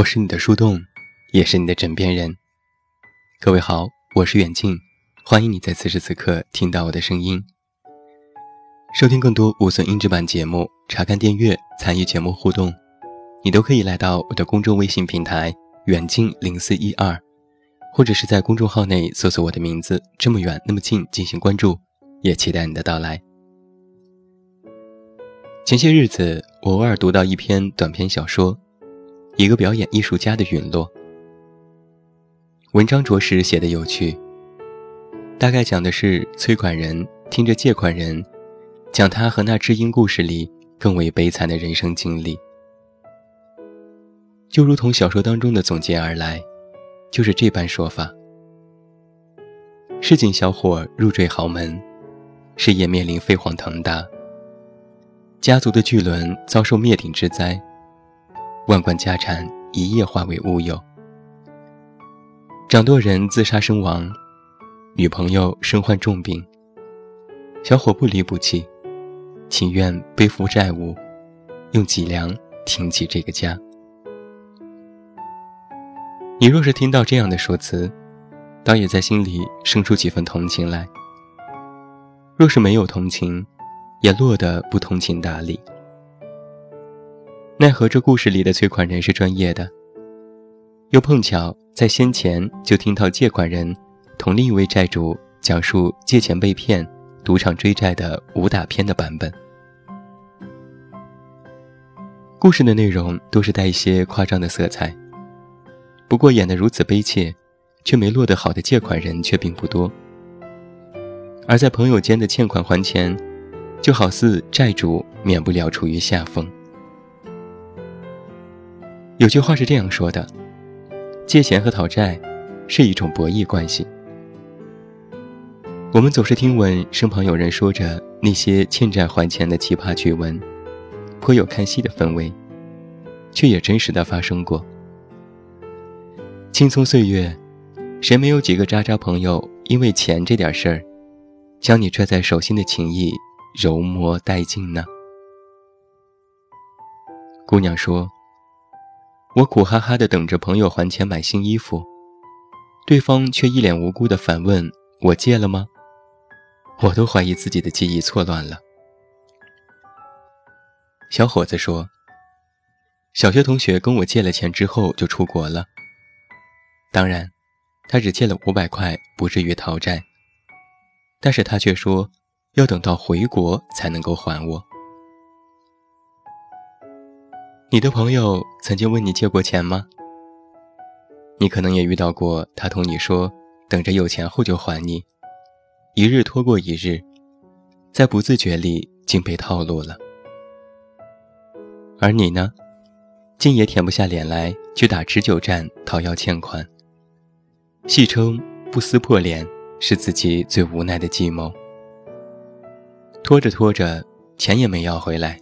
我是你的树洞，也是你的枕边人。各位好，我是远近，欢迎你在此时此刻听到我的声音。收听更多无损音质版节目，查看订阅，参与节目互动，你都可以来到我的公众微信平台“远近零四一二”，或者是在公众号内搜索我的名字“这么远那么近”进行关注，也期待你的到来。前些日子，我偶尔读到一篇短篇小说。一个表演艺术家的陨落。文章着实写得有趣。大概讲的是催款人听着借款人讲他和那知音故事里更为悲惨的人生经历，就如同小说当中的总结而来，就是这般说法：市井小伙入赘豪门，事业面临飞黄腾达，家族的巨轮遭受灭顶之灾。万贯家产一夜化为乌有，掌舵人自杀身亡，女朋友身患重病，小伙不离不弃，情愿背负债务，用脊梁挺起这个家。你若是听到这样的说辞，倒也在心里生出几分同情来；若是没有同情，也落得不通情达理。奈何这故事里的催款人是专业的，又碰巧在先前就听到借款人同另一位债主讲述借钱被骗、赌场追债的武打片的版本。故事的内容都是带一些夸张的色彩，不过演得如此悲切，却没落得好的借款人却并不多。而在朋友间的欠款还钱，就好似债主免不了处于下风。有句话是这样说的：借钱和讨债是一种博弈关系。我们总是听闻身旁有人说着那些欠债还钱的奇葩趣闻，颇有看戏的氛围，却也真实的发生过。青葱岁月，谁没有几个渣渣朋友因为钱这点事儿，将你拽在手心的情谊揉磨殆尽呢？姑娘说。我苦哈哈的等着朋友还钱买新衣服，对方却一脸无辜的反问我借了吗？我都怀疑自己的记忆错乱了。小伙子说，小学同学跟我借了钱之后就出国了。当然，他只借了五百块，不至于讨债。但是他却说，要等到回国才能够还我。你的朋友曾经问你借过钱吗？你可能也遇到过他同你说等着有钱后就还你，一日拖过一日，在不自觉里竟被套路了。而你呢，竟也舔不下脸来去打持久战讨要欠款，戏称不撕破脸是自己最无奈的计谋。拖着拖着，钱也没要回来，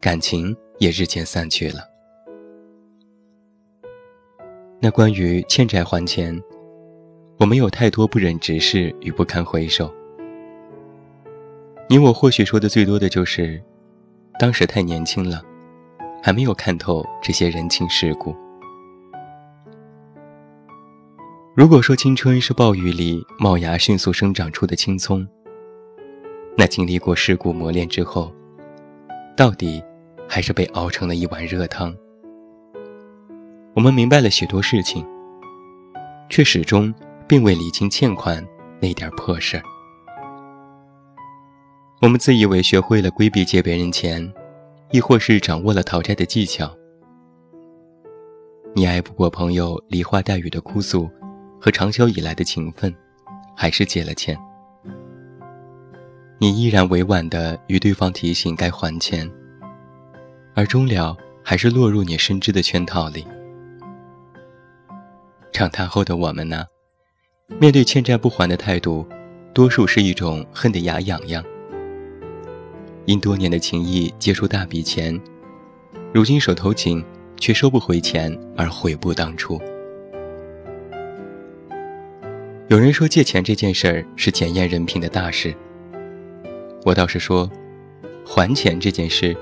感情。也日渐散去了。那关于欠债还钱，我们有太多不忍直视与不堪回首。你我或许说的最多的就是，当时太年轻了，还没有看透这些人情世故。如果说青春是暴雨里冒芽迅速生长出的青葱，那经历过世故磨练之后，到底？还是被熬成了一碗热汤。我们明白了许多事情，却始终并未理清欠款那点破事儿。我们自以为学会了规避借别人钱，亦或是掌握了讨债的技巧。你挨不过朋友梨花带雨的哭诉和长久以来的情分，还是借了钱。你依然委婉地与对方提醒该还钱。而终了，还是落入你深知的圈套里。长大后的我们呢，面对欠债不还的态度，多数是一种恨得牙痒痒。因多年的情谊借出大笔钱，如今手头紧，却收不回钱而悔不当初。有人说借钱这件事儿是检验人品的大事，我倒是说，还钱这件事。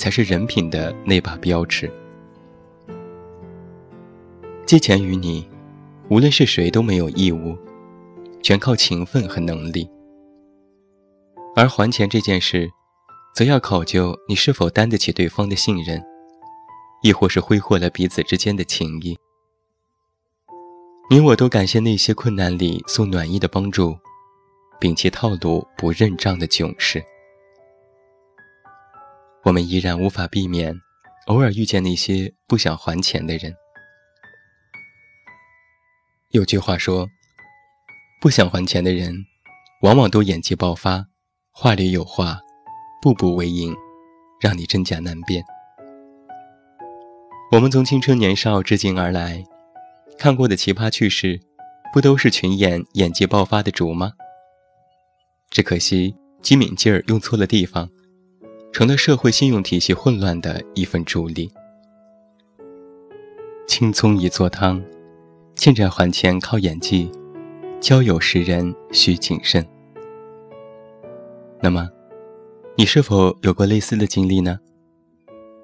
才是人品的那把标尺。借钱于你，无论是谁都没有义务，全靠情分和能力。而还钱这件事，则要考究你是否担得起对方的信任，亦或是挥霍了彼此之间的情谊。你我都感谢那些困难里送暖意的帮助，摒弃套路不认账的囧事。我们依然无法避免偶尔遇见那些不想还钱的人。有句话说，不想还钱的人，往往都演技爆发，话里有话，步步为营，让你真假难辨。我们从青春年少至今而来。看过的奇葩趣事，不都是群演演技爆发的主吗？只可惜机敏劲儿用错了地方，成了社会信用体系混乱的一份助力。青葱一座汤，欠债还钱靠演技，交友识人需谨慎。那么，你是否有过类似的经历呢？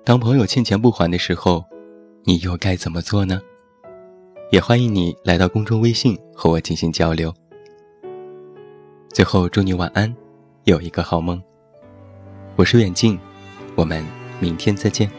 当朋友欠钱不还的时候，你又该怎么做呢？也欢迎你来到公众微信和我进行交流。最后，祝你晚安，有一个好梦。我是远镜，我们明天再见。